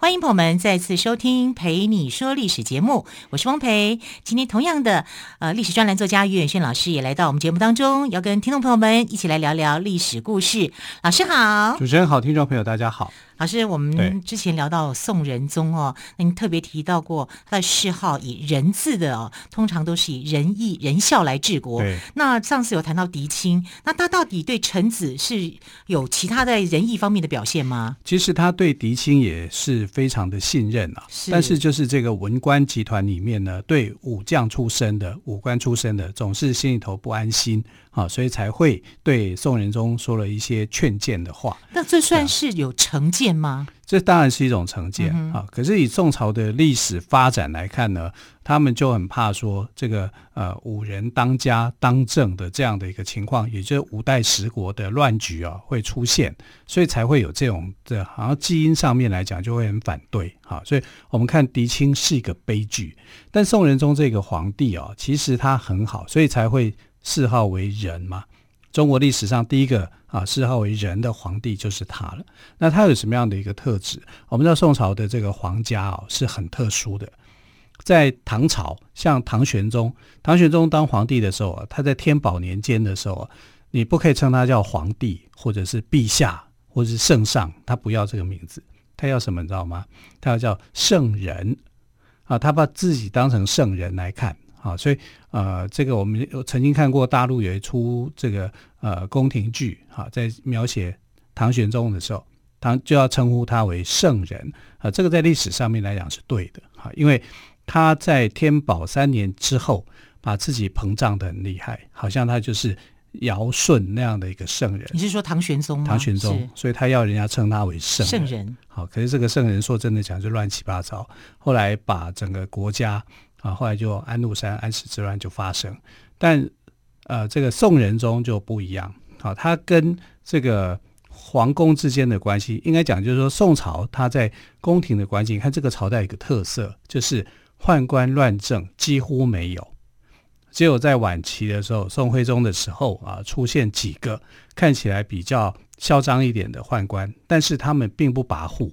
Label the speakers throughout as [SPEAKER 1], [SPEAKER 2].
[SPEAKER 1] 欢迎朋友们再次收听《陪你说历史》节目，我是汪培。今天同样的，呃，历史专栏作家于远轩老师也来到我们节目当中，要跟听众朋友们一起来聊聊历史故事。老师好，
[SPEAKER 2] 主持人好，听众朋友大家好。
[SPEAKER 1] 老师，我们之前聊到宋仁宗哦，您特别提到过他的谥号以仁字的哦，通常都是以仁义仁孝来治国。
[SPEAKER 2] 对，
[SPEAKER 1] 那上次有谈到狄青，那他到底对臣子是有其他在仁义方面的表现吗？
[SPEAKER 2] 其实他对狄青也是非常的信任啊，是但是就是这个文官集团里面呢，对武将出身的武官出身的，总是心里头不安心。啊，所以才会对宋仁宗说了一些劝谏的话。
[SPEAKER 1] 那这算是有成见吗？
[SPEAKER 2] 这当然是一种成见啊。嗯、可是以宋朝的历史发展来看呢，他们就很怕说这个呃五人当家当政的这样的一个情况，也就是五代十国的乱局啊会出现，所以才会有这种这，好像基因上面来讲就会很反对。哈，所以我们看狄青是一个悲剧，但宋仁宗这个皇帝啊，其实他很好，所以才会。谥号为仁嘛，中国历史上第一个啊谥号为仁的皇帝就是他了。那他有什么样的一个特质？我们知道宋朝的这个皇家啊是很特殊的，在唐朝，像唐玄宗，唐玄宗当皇帝的时候啊，他在天宝年间的时候啊，你不可以称他叫皇帝，或者是陛下，或者是圣上，他不要这个名字，他要什么你知道吗？他要叫圣人啊，他把自己当成圣人来看。啊，所以呃，这个我们曾经看过大陆有一出这个呃宫廷剧，哈，在描写唐玄宗的时候，唐就要称呼他为圣人啊，这个在历史上面来讲是对的，哈，因为他在天宝三年之后，把自己膨胀得很厉害，好像他就是尧舜那样的一个圣人。
[SPEAKER 1] 你是说唐玄宗吗？
[SPEAKER 2] 唐玄宗，所以他要人家称他为圣
[SPEAKER 1] 圣人。
[SPEAKER 2] 好，可是这个圣人说真的讲就乱七八糟，后来把整个国家。啊，后来就安禄山安史之乱就发生，但呃，这个宋仁宗就不一样。好，他跟这个皇宫之间的关系，应该讲就是说，宋朝他在宫廷的关系，你看这个朝代有个特色，就是宦官乱政几乎没有，只有在晚期的时候，宋徽宗的时候啊，出现几个看起来比较嚣张一点的宦官，但是他们并不跋扈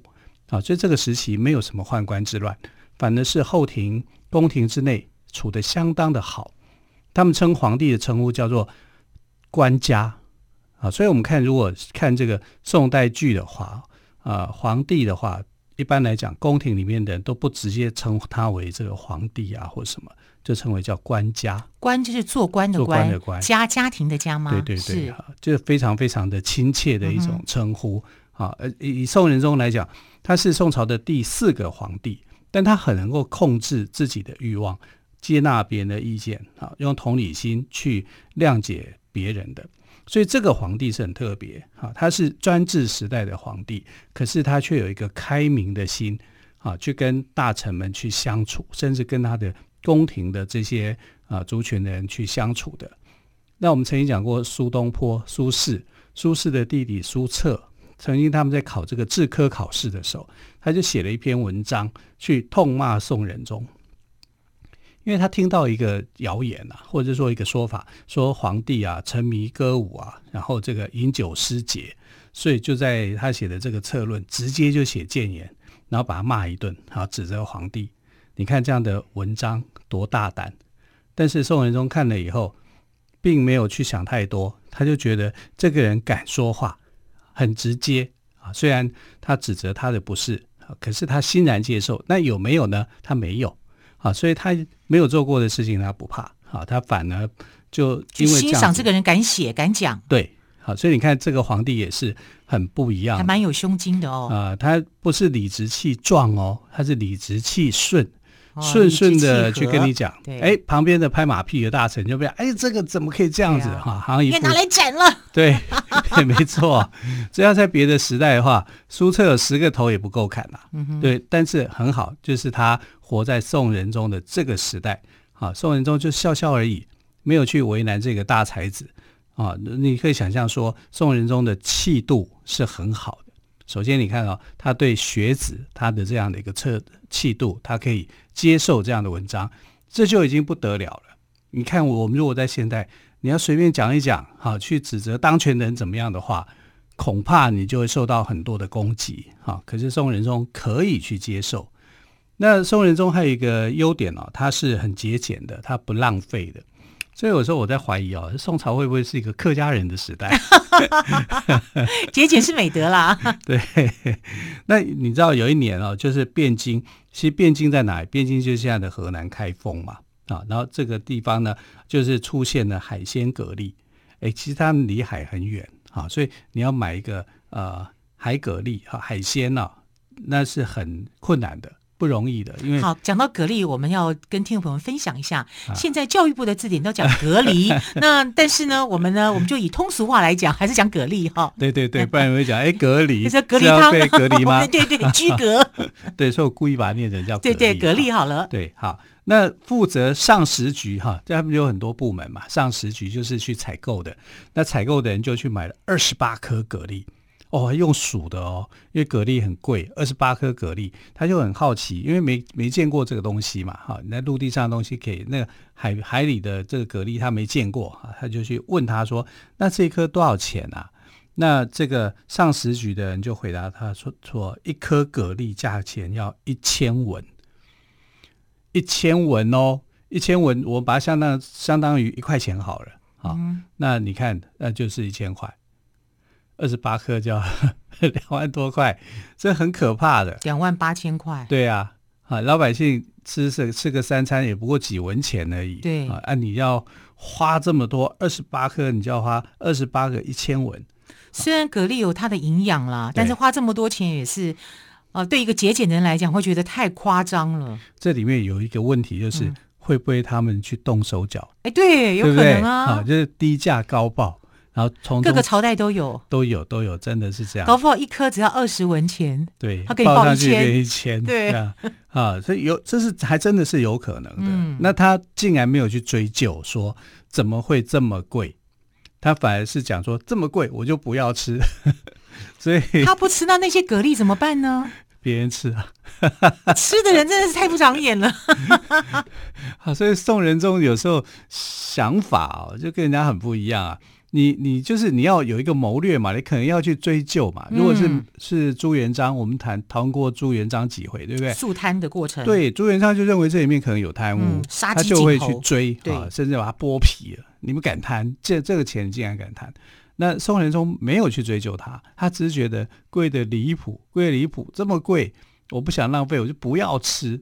[SPEAKER 2] 啊，所以这个时期没有什么宦官之乱，反而是后庭。宫廷之内处得相当的好，他们称皇帝的称呼叫做官家啊，所以我们看如果看这个宋代剧的话啊，皇帝的话，一般来讲宫廷里面的人都不直接称他为这个皇帝啊或什么，就称为叫官家。官就是做官的官，做官的官，家家庭的家吗？对对对，是就是非常非常的亲切的一种称呼啊。呃、以宋仁宗来讲，他是宋朝的第四个皇帝。但他很能够控制自己的欲望，接纳别人的意见，啊，用同理心去谅解别人的，所以这个皇帝是很特别，啊，他是专制时代的皇帝，可是他却有一个开明的心，啊，去跟大臣们去相处，甚至跟他的宫廷的这些啊族群的人去相处的。那我们曾经讲过苏东坡，苏轼，苏轼的弟弟苏辙。曾经他们在考这个制科考试的时候，他就写了一篇文章去痛骂宋仁宗，因为他听到一个谣言啊，或者说一个说法，说皇帝啊沉迷歌舞啊，然后这个饮酒失节，所以就在他写的这个策论直接就写谏言，然后把他骂一顿，然后指责皇帝。你看这样的文章多大胆！但是宋仁宗看了以后，并没有去想太多，他就觉得这个人敢说话。很直接啊，虽然他指责他的不是，可是他欣然接受。那有没有呢？他没有啊，所以他没有做过的事情他不怕啊，他反而就因为欣赏
[SPEAKER 1] 这个人敢写敢讲。
[SPEAKER 2] 对，好，所以你看这个皇帝也是很不一样，
[SPEAKER 1] 还蛮有胸襟的哦。
[SPEAKER 2] 啊，他不是理直气壮哦，他是理直气顺。顺顺的去跟你讲，哎，旁边的拍马屁的大臣就不要，哎，这个怎么可以这样子哈？好像也
[SPEAKER 1] 拿来斩了。
[SPEAKER 2] 对，也没错。只要在别的时代的话，苏辙有十个头也不够砍呐。对，但是很好，就是他活在宋仁宗的这个时代，啊，宋仁宗就笑笑而已，没有去为难这个大才子啊。你可以想象说，宋仁宗的气度是很好的。首先，你看啊、哦，他对学子他的这样的一个测气度，他可以接受这样的文章，这就已经不得了了。你看，我们如果在现代，你要随便讲一讲，哈，去指责当权人怎么样的话，恐怕你就会受到很多的攻击，哈。可是宋仁宗可以去接受。那宋仁宗还有一个优点哦，他是很节俭的，他不浪费的。所以有时候我在怀疑哦，宋朝会不会是一个客家人的时代？
[SPEAKER 1] 节俭是美德啦。
[SPEAKER 2] 对。那你知道有一年哦，就是汴京，其实汴京在哪里？汴京就是现在的河南开封嘛。啊，然后这个地方呢，就是出现了海鲜蛤蜊，哎，其实他们离海很远，啊，所以你要买一个呃海蛤蜊哈海鲜呢，那是很困难的，不容易的。因为
[SPEAKER 1] 好讲到蛤蜊，我们要跟听众朋友们分享一下，现在教育部的字典都讲蛤蜊，那但是呢，我们呢，我们就以通俗话来讲，还是讲蛤蜊哈。
[SPEAKER 2] 对对对，不然我会讲哎蛤蜊，
[SPEAKER 1] 你说蛤蜊汤
[SPEAKER 2] 被蛤蜊吗？
[SPEAKER 1] 对对对，居隔。
[SPEAKER 2] 对，所以我故意把它念成叫
[SPEAKER 1] 对对蛤蜊好了。
[SPEAKER 2] 对，好。那负责上食局哈，这他们有很多部门嘛。上食局就是去采购的，那采购的人就去买了二十八颗蛤蜊，哦，用数的哦，因为蛤蜊很贵，二十八颗蛤蜊，他就很好奇，因为没没见过这个东西嘛，哈，你在陆地上的东西可以，那个海海里的这个蛤蜊他没见过啊，他就去问他说，那这一颗多少钱啊？那这个上食局的人就回答他说，说一颗蛤蜊价钱要一千文。一千文哦，一千文，我把它相当相当于一块钱好了啊。嗯、那你看，那就是一千块，二十八颗就要 两万多块，这很可怕的。
[SPEAKER 1] 两万八千块。
[SPEAKER 2] 对啊，啊，老百姓吃吃吃个三餐也不过几文钱而已。
[SPEAKER 1] 对
[SPEAKER 2] 啊，你要花这么多，二十八颗，你就要花二十八个一千文。
[SPEAKER 1] 虽然蛤蜊有它的营养啦，但是花这么多钱也是。啊，对一个节俭的人来讲，会觉得太夸张了。
[SPEAKER 2] 这里面有一个问题，就是、嗯、会不会他们去动手脚？
[SPEAKER 1] 哎，对，有可能啊，
[SPEAKER 2] 就是低价高报，然后从
[SPEAKER 1] 各个朝代都有，
[SPEAKER 2] 都有，都有，真的是这样。
[SPEAKER 1] 搞不好一颗只要二十文钱，
[SPEAKER 2] 对，
[SPEAKER 1] 他给你报一千，
[SPEAKER 2] 一千，
[SPEAKER 1] 对
[SPEAKER 2] 啊，啊，所以有，这是还真的是有可能的。嗯、那他竟然没有去追究，说怎么会这么贵？他反而是讲说这么贵，我就不要吃。所以
[SPEAKER 1] 他不吃，那那些蛤蜊怎么办呢？
[SPEAKER 2] 别人吃啊，
[SPEAKER 1] 吃的人真的是太不长眼了。
[SPEAKER 2] 好，所以宋仁宗有时候想法哦，就跟人家很不一样啊。你你就是你要有一个谋略嘛，你可能要去追究嘛。如果是、嗯、是朱元璋，我们谈谈过朱元璋几回，对不对？肃
[SPEAKER 1] 贪的过程。对，
[SPEAKER 2] 朱元璋就认为这里面可能有贪污，
[SPEAKER 1] 嗯、
[SPEAKER 2] 他就会去追啊，甚至把他剥皮了。你们敢贪？这这个钱竟然敢贪？那宋仁宗没有去追究他，他只是觉得贵的离谱，贵的离谱，这么贵，我不想浪费，我就不要吃。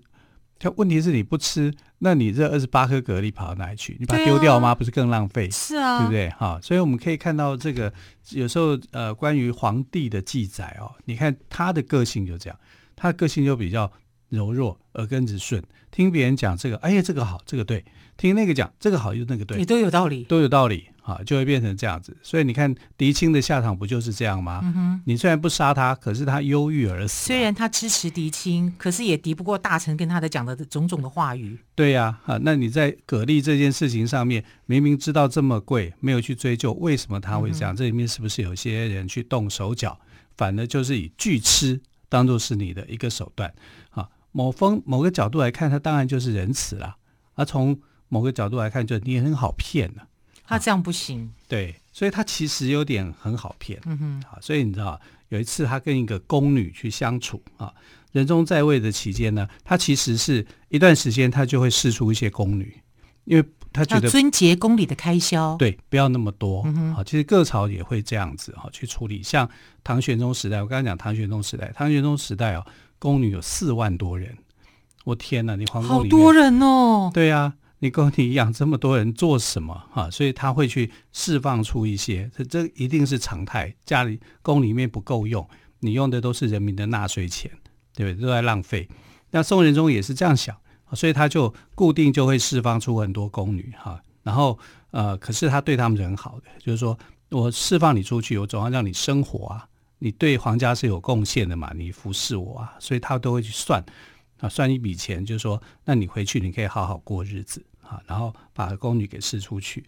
[SPEAKER 2] 他问题是你不吃，那你这二十八颗蛤蜊跑到哪里去？你把它丢掉吗？啊、不是更浪费？
[SPEAKER 1] 是啊，
[SPEAKER 2] 对不对？哈，所以我们可以看到这个有时候呃，关于皇帝的记载哦，你看他的个性就这样，他的个性就比较柔弱，耳根子顺，听别人讲这个，哎呀，这个好，这个对。听那个讲这个好，又那个对，
[SPEAKER 1] 你都有道理，
[SPEAKER 2] 都有道理啊，就会变成这样子。所以你看狄青的下场不就是这样吗？嗯、你虽然不杀他，可是他忧郁而死。
[SPEAKER 1] 虽然他支持狄青，可是也敌不过大臣跟他的讲的种种的话语。
[SPEAKER 2] 对呀，啊，那你在蛤蜊这件事情上面，明明知道这么贵，没有去追究为什么他会这样，这里面是不是有些人去动手脚？反而就是以拒吃当做是你的一个手段啊。某方某个角度来看，他当然就是仁慈啦。而从某个角度来看，就你也很好骗呢、啊。
[SPEAKER 1] 他这样不行。
[SPEAKER 2] 对，所以他其实有点很好骗。
[SPEAKER 1] 嗯哼。
[SPEAKER 2] 啊，所以你知道，有一次他跟一个宫女去相处啊，仁宗在位的期间呢，他其实是一段时间他就会试出一些宫女，因为他觉得
[SPEAKER 1] 尊节宫里的开销，
[SPEAKER 2] 对，不要那么多。
[SPEAKER 1] 嗯哼。
[SPEAKER 2] 啊，其实各朝也会这样子哈去处理。像唐玄宗时代，我刚才讲唐玄宗时代，唐玄宗时代哦，宫女有四万多人。我天哪，你皇宫里好
[SPEAKER 1] 多人哦。
[SPEAKER 2] 对呀、啊。你跟你养这么多人做什么哈？所以他会去释放出一些，这这一定是常态。家里宫里面不够用，你用的都是人民的纳税钱，对不对？都在浪费。那宋仁宗也是这样想，所以他就固定就会释放出很多宫女哈。然后呃，可是他对他们是很好的，就是说我释放你出去，我总要让你生活啊，你对皇家是有贡献的嘛，你服侍我啊，所以他都会去算啊，算一笔钱，就是说那你回去你可以好好过日子。啊，然后把宫女给释出去。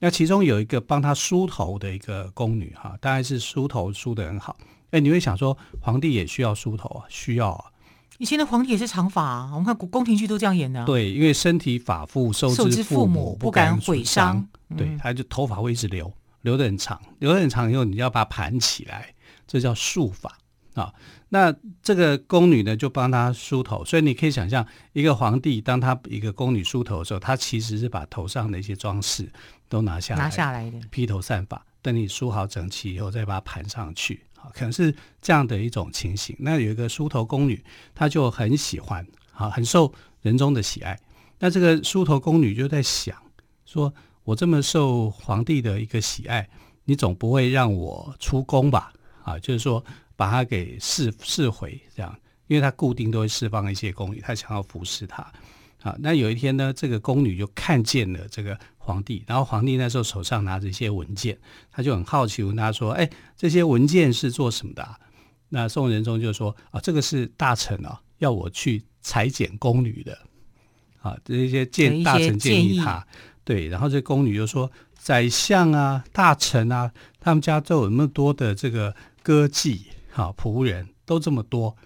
[SPEAKER 2] 那其中有一个帮他梳头的一个宫女哈，大概是梳头梳得很好。哎，你会想说，皇帝也需要梳头啊？需要啊。
[SPEAKER 1] 以前的皇帝也是长发啊，我们看宫宫廷剧都这样演的。
[SPEAKER 2] 对，因为身体发肤受之父母，不敢毁伤。对，
[SPEAKER 1] 嗯、
[SPEAKER 2] 他就头发会一直留，留得很长，留得很长以后，你要把它盘起来，这叫束发啊。那这个宫女呢，就帮他梳头，所以你可以想象，一个皇帝当他一个宫女梳头的时候，他其实是把头上的一些装饰都拿下来，
[SPEAKER 1] 拿下来的，
[SPEAKER 2] 披头散发。等你梳好整齐以后，再把它盘上去。可能是这样的一种情形。那有一个梳头宫女，她就很喜欢，啊，很受人中的喜爱。那这个梳头宫女就在想，说我这么受皇帝的一个喜爱，你总不会让我出宫吧？啊，就是说把它给释释回这样，因为他固定都会释放一些宫女，他想要服侍她。啊，那有一天呢，这个宫女就看见了这个皇帝，然后皇帝那时候手上拿着一些文件，他就很好奇问他说：“哎，这些文件是做什么的啊？”那宋仁宗就说：“啊，这个是大臣啊，要我去裁剪宫女的。”啊，这些建大臣建议他，对，然后这宫女就说：“宰相啊，大臣啊，他们家都有那么多的这个歌妓，啊，仆人都这么多，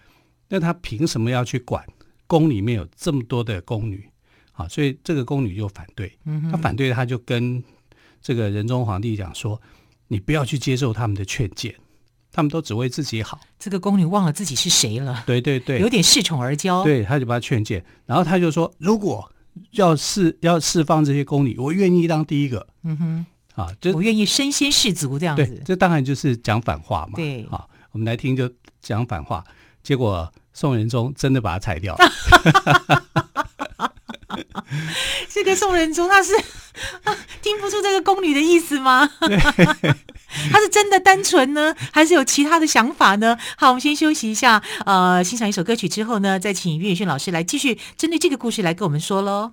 [SPEAKER 2] 那他凭什么要去管？”宫里面有这么多的宫女，啊，所以这个宫女就反对。他反对，他就跟这个仁宗皇帝讲说：“你不要去接受他们的劝谏，他们都只为自己好。”
[SPEAKER 1] 这个宫女忘了自己是谁了。
[SPEAKER 2] 对对对，
[SPEAKER 1] 有点恃宠而骄。
[SPEAKER 2] 对，他就把他劝谏，然后他就说：“如果要释要释放这些宫女，我愿意当第一个。”嗯哼，啊，就
[SPEAKER 1] 我愿意身先士卒这样子。
[SPEAKER 2] 对，这当然就是讲反话嘛。
[SPEAKER 1] 对，
[SPEAKER 2] 啊，我们来听就讲反话，结果。宋仁宗真的把他裁掉了。
[SPEAKER 1] 这个宋仁宗他是 听不出这个宫女的意思吗？他是真的单纯呢，还是有其他的想法呢？好，我们先休息一下，呃，欣赏一首歌曲之后呢，再请岳宇轩老师来继续针对这个故事来跟我们说
[SPEAKER 3] 喽。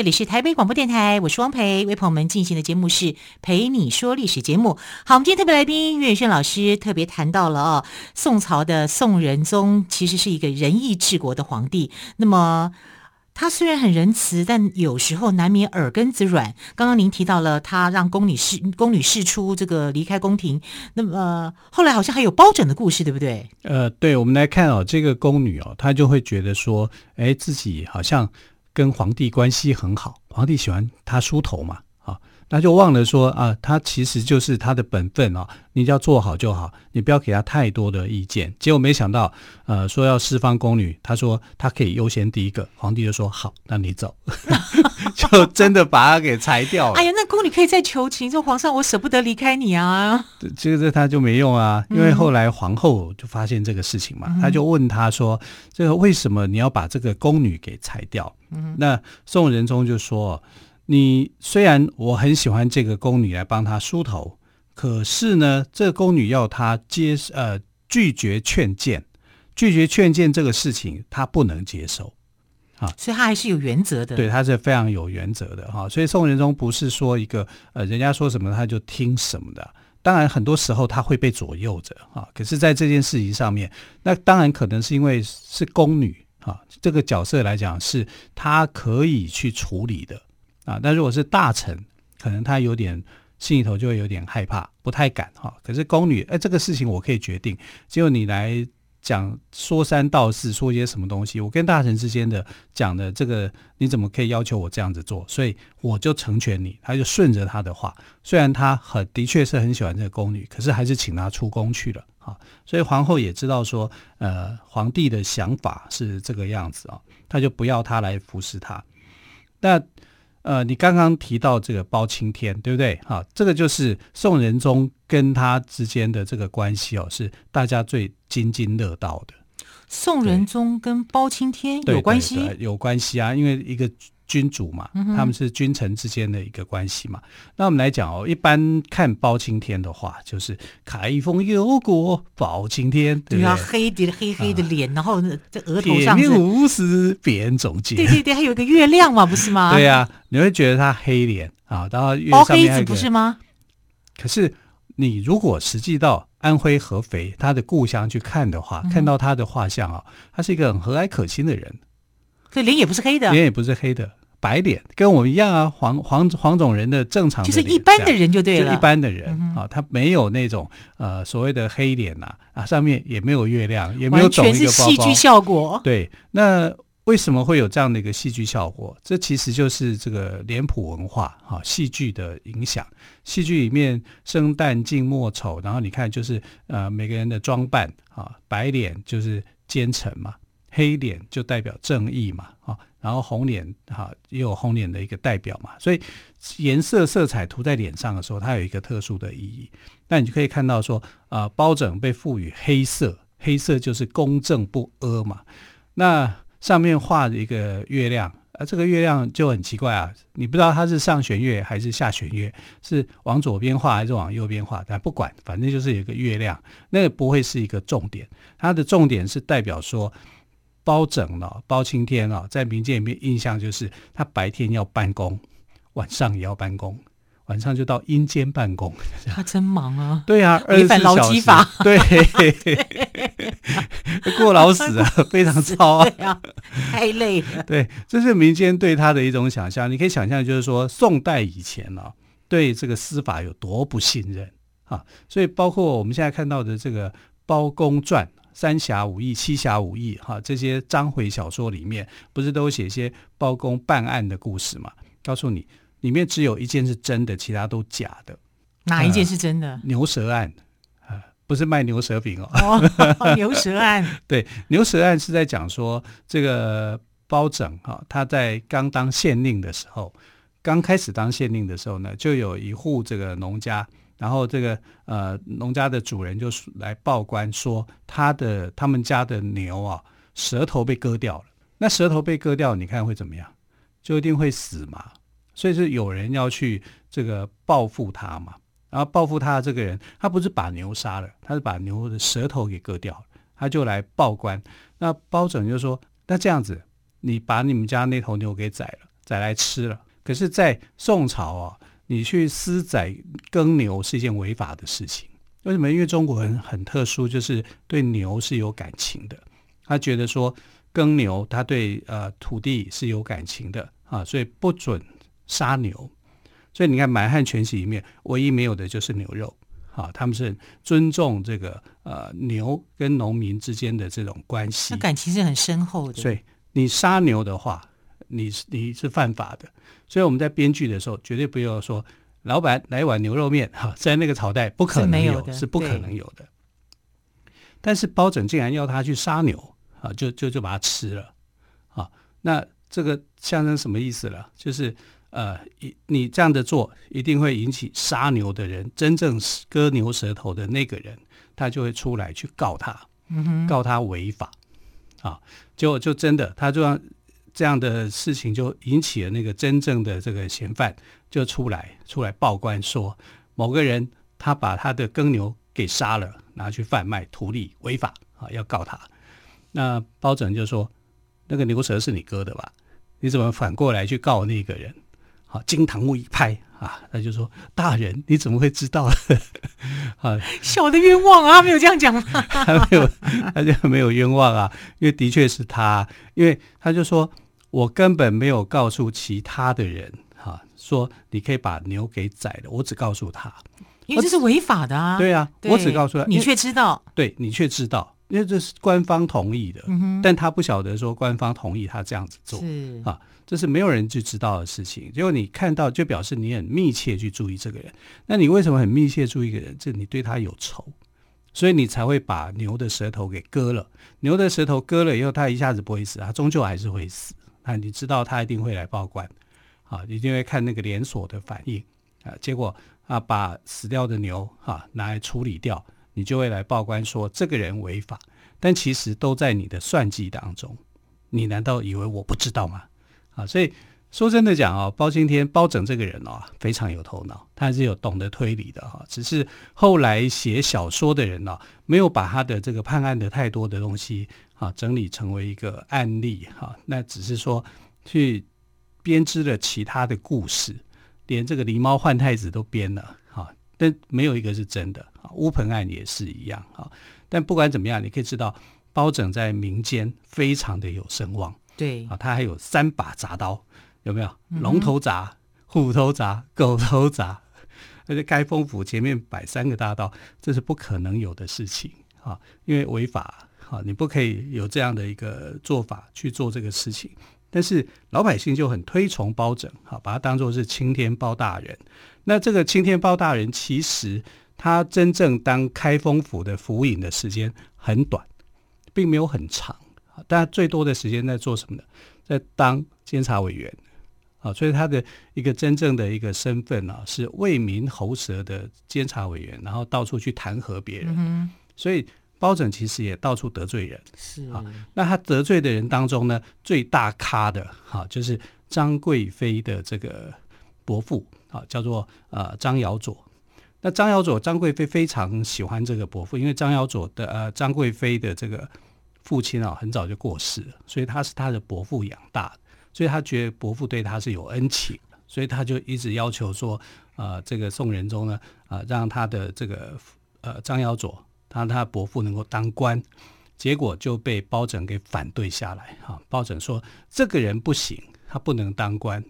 [SPEAKER 1] 这里是台北广播电台，我是汪培，为朋友们进行的节目是陪你说历史节目。好，我们今天特别来宾岳轩老师特别谈到了哦，宋朝的宋仁宗其实是一个仁义治国的皇帝。那么他虽然很仁慈，但有时候难免耳根子软。刚刚您提到了他让宫女侍宫女侍出这个离开宫廷，那么、后来好像还有包拯的故事，对不对？
[SPEAKER 2] 呃，对，我们来看哦，这个宫女哦，她就会觉得说，哎，自己好像。跟皇帝关系很好，皇帝喜欢他梳头嘛，那就忘了说啊，他其实就是他的本分啊，你只要做好就好，你不要给他太多的意见。结果没想到，呃，说要释放宫女，他说他可以优先第一个，皇帝就说好，那你走，就真的把他给裁掉了。
[SPEAKER 1] 哎呀，那宫女可以再求情，说皇上，我舍不得离开你啊。
[SPEAKER 2] 这个他就没用啊，因为后来皇后就发现这个事情嘛，他、嗯、就问他说，这个为什么你要把这个宫女给裁掉？嗯那宋仁宗就说：“你虽然我很喜欢这个宫女来帮他梳头，可是呢，这个宫女要他接呃拒绝劝谏，拒绝劝谏这个事情他不能接受啊，
[SPEAKER 1] 所以他还是有原则的。
[SPEAKER 2] 对，他是非常有原则的哈。所以宋仁宗不是说一个呃人家说什么他就听什么的，当然很多时候他会被左右着啊。可是，在这件事情上面，那当然可能是因为是宫女。”啊，这个角色来讲是他可以去处理的啊，但如果是大臣，可能他有点心里头就会有点害怕，不太敢哈。可是宫女，哎，这个事情我可以决定，只有你来讲说三道四，说一些什么东西，我跟大臣之间的讲的这个，你怎么可以要求我这样子做？所以我就成全你，他就顺着他的话。虽然他很的确是很喜欢这个宫女，可是还是请她出宫去了啊。所以皇后也知道说，呃，皇帝的想法是这个样子啊，他就不要他来服侍他。那呃，你刚刚提到这个包青天，对不对？哈，这个就是宋仁宗跟他之间的这个关系哦，是大家最津津乐道的。
[SPEAKER 1] 宋仁宗跟包青天有
[SPEAKER 2] 关系？有关系啊，因为一个。君主嘛，他们是君臣之间的一个关系嘛。嗯、那我们来讲哦，一般看包青天的话，就是开封有国包青天，对啊，
[SPEAKER 1] 黑的黑黑的脸，啊、然后这额头上
[SPEAKER 2] 铁面无私辨忠奸，
[SPEAKER 1] 对对对，还有一个月亮嘛，不是吗？
[SPEAKER 2] 对呀、啊，你会觉得他黑脸啊，然后
[SPEAKER 1] 包黑子不是吗？
[SPEAKER 2] 可是你如果实际到安徽合肥他的故乡去看的话，嗯、看到他的画像啊，他是一个很和蔼可亲的人，
[SPEAKER 1] 这脸也不是黑的，
[SPEAKER 2] 脸也不是黑的。白脸跟我们一样啊，黄黄黄种人的正常的，
[SPEAKER 1] 就是一般的人就对了，
[SPEAKER 2] 就一般的人、嗯、啊，他没有那种呃所谓的黑脸呐啊，上面也没有月亮，也没有肿一
[SPEAKER 1] 个戏剧效果。
[SPEAKER 2] 对，那为什么会有这样的一个戏剧效果？这其实就是这个脸谱文化啊，戏剧的影响。戏剧里面生旦净末丑，然后你看就是呃每个人的装扮啊，白脸就是奸臣嘛，黑脸就代表正义嘛啊。然后红脸哈也有红脸的一个代表嘛，所以颜色色彩涂在脸上的时候，它有一个特殊的意义。那你就可以看到说，啊、呃，包拯被赋予黑色，黑色就是公正不阿嘛。那上面画着一个月亮，啊，这个月亮就很奇怪啊，你不知道它是上弦月还是下弦月，是往左边画还是往右边画，但不管，反正就是有一个月亮，那个不会是一个重点，它的重点是代表说。包拯了，包青天啊，在民间里面印象就是他白天要办公，晚上也要办公，晚上就到阴间办公。
[SPEAKER 1] 他真忙啊！
[SPEAKER 2] 对啊，违反劳基法，对，过劳死啊，非常操啊，
[SPEAKER 1] 啊，太累了。
[SPEAKER 2] 对，这是民间对他的一种想象。你可以想象，就是说宋代以前呢、啊，对这个司法有多不信任啊，所以包括我们现在看到的这个《包公传》。三侠五义、七侠五义，哈，这些章回小说里面不是都写一些包公办案的故事嘛？告诉你，里面只有一件是真的，其他都假的。
[SPEAKER 1] 哪一件是真的？
[SPEAKER 2] 呃、牛舌案啊、呃，不是卖牛舌饼哦。
[SPEAKER 1] 哦，牛舌案。
[SPEAKER 2] 对，牛舌案是在讲说这个包拯哈，他在刚当县令的时候，刚开始当县令的时候呢，就有一户这个农家。然后这个呃农家的主人就来报官说，他的他们家的牛啊舌头被割掉了。那舌头被割掉，你看会怎么样？就一定会死嘛。所以是有人要去这个报复他嘛。然后报复他的这个人，他不是把牛杀了，他是把牛的舌头给割掉了。他就来报官。那包拯就说：“那这样子，你把你们家那头牛给宰了，宰来吃了。可是，在宋朝啊。”你去私宰耕牛是一件违法的事情，为什么？因为中国人很特殊，就是对牛是有感情的。他觉得说耕牛，他对呃土地是有感情的啊，所以不准杀牛。所以你看《满汉全席》里面唯一没有的就是牛肉啊，他们是尊重这个呃牛跟农民之间的这种关系，那
[SPEAKER 1] 感情是很深厚的。
[SPEAKER 2] 所以你杀牛的话，你是你是犯法的。所以我们在编剧的时候，绝对不要说老板来碗牛肉面哈，在那个朝代不可能有，是，是不可能有的。但是包拯竟然要他去杀牛啊，就就就把他吃了啊。那这个象征什么意思了？就是呃，你这样的做一定会引起杀牛的人，真正割牛舌头的那个人，他就会出来去告他，告他违法啊。结果就真的，他就让。这样的事情就引起了那个真正的这个嫌犯就出来出来报官说，某个人他把他的耕牛给杀了，拿去贩卖图利违法啊，要告他。那包拯就说，那个牛舌是你割的吧？你怎么反过来去告那个人？好，惊堂木一拍啊，他就说，大人你怎么会知道？啊，
[SPEAKER 1] 小的冤枉啊，他没有这样讲吗？
[SPEAKER 2] 他没有，他就没有冤枉啊，因为的确是他，因为他就说。我根本没有告诉其他的人，哈、啊，说你可以把牛给宰了。我只告诉他，
[SPEAKER 1] 因为这是违法的啊。
[SPEAKER 2] 对啊，对我只告诉他，
[SPEAKER 1] 你却知道。
[SPEAKER 2] 对，你却知道，因为这是官方同意的，
[SPEAKER 1] 嗯，
[SPEAKER 2] 但他不晓得说官方同意他这样子做
[SPEAKER 1] 是
[SPEAKER 2] 啊，这是没有人去知道的事情。结果你看到，就表示你很密切去注意这个人。那你为什么很密切注意一个人？这你对他有仇，所以你才会把牛的舌头给割了。牛的舌头割了以后，他一下子不会死，他终究还是会死。那你知道他一定会来报官，啊，一定会看那个连锁的反应啊。结果啊，把死掉的牛啊拿来处理掉。你就会来报官说这个人违法，但其实都在你的算计当中。你难道以为我不知道吗？啊，所以说真的讲啊，包青天包拯这个人啊，非常有头脑，他还是有懂得推理的哈。只是后来写小说的人啊，没有把他的这个判案的太多的东西啊整理成为一个案例哈。那只是说去编织了其他的故事，连这个狸猫换太子都编了哈。但没有一个是真的啊，乌盆案也是一样啊。但不管怎么样，你可以知道包拯在民间非常的有声望。
[SPEAKER 1] 对
[SPEAKER 2] 啊，他还有三把铡刀，有没有？龙头铡、虎头铡、狗头铡，而且开封府前面摆三个大刀，这是不可能有的事情啊，因为违法啊，你不可以有这样的一个做法去做这个事情。但是老百姓就很推崇包拯，哈，把他当做是青天包大人。那这个青天包大人，其实他真正当开封府的府尹的时间很短，并没有很长。但最多的时间在做什么呢？在当监察委员啊，所以他的一个真正的一个身份啊，是为民喉舌的监察委员，然后到处去弹劾别人。
[SPEAKER 1] 嗯、
[SPEAKER 2] 所以。包拯其实也到处得罪人，
[SPEAKER 1] 是
[SPEAKER 2] 啊。那他得罪的人当中呢，最大咖的哈、啊，就是张贵妃的这个伯父啊，叫做呃张尧佐。那张尧佐，张贵妃非常喜欢这个伯父，因为张尧佐的呃张贵妃的这个父亲啊，很早就过世了，所以他是他的伯父养大的，所以他觉得伯父对他是有恩情，所以他就一直要求说，呃，这个宋仁宗呢，啊，让他的这个呃张尧佐。他他伯父能够当官，结果就被包拯给反对下来。哈，包拯说这个人不行，他不能当官。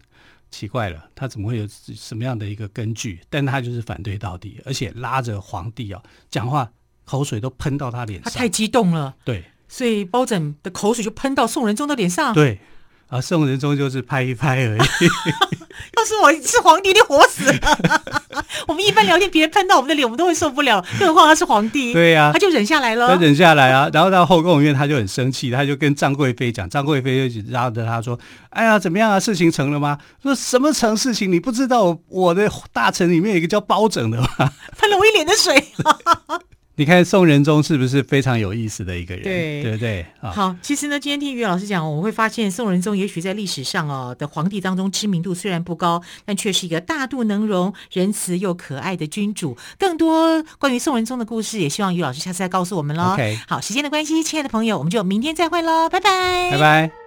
[SPEAKER 2] 奇怪了，他怎么会有什么样的一个根据？但他就是反对到底，而且拉着皇帝啊讲话，口水都喷到他脸上。
[SPEAKER 1] 他太激动了，
[SPEAKER 2] 对，所
[SPEAKER 1] 以包拯的口水就喷到宋仁宗的脸上。
[SPEAKER 2] 对。啊，宋仁宗就是拍一拍而已。
[SPEAKER 1] 要是我是皇帝，你活死了。我们一般聊天，别人喷到我们的脸，我们都会受不了。更何况他是皇帝，
[SPEAKER 2] 对呀、啊，
[SPEAKER 1] 他就忍下来了。
[SPEAKER 2] 他忍下来啊，然后到后宫里面，他就很生气，他就跟张贵妃讲，张贵妃就拉着他说：“哎呀，怎么样啊？事情成了吗？说什么成事情？你不知道我的大臣里面有一个叫包拯的吗？
[SPEAKER 1] 喷了我一脸的水。”
[SPEAKER 2] 你看宋仁宗是不是非常有意思的一个人？
[SPEAKER 1] 对，
[SPEAKER 2] 对不对？
[SPEAKER 1] 好，其实呢，今天听于老师讲，我会发现宋仁宗也许在历史上哦的皇帝当中知名度虽然不高，但却是一个大度能容、仁慈又可爱的君主。更多关于宋仁宗的故事，也希望于老师下次再告诉我们
[SPEAKER 2] 喽。
[SPEAKER 1] 好，时间的关系，亲爱的朋友，我们就明天再会喽，拜拜，
[SPEAKER 2] 拜拜。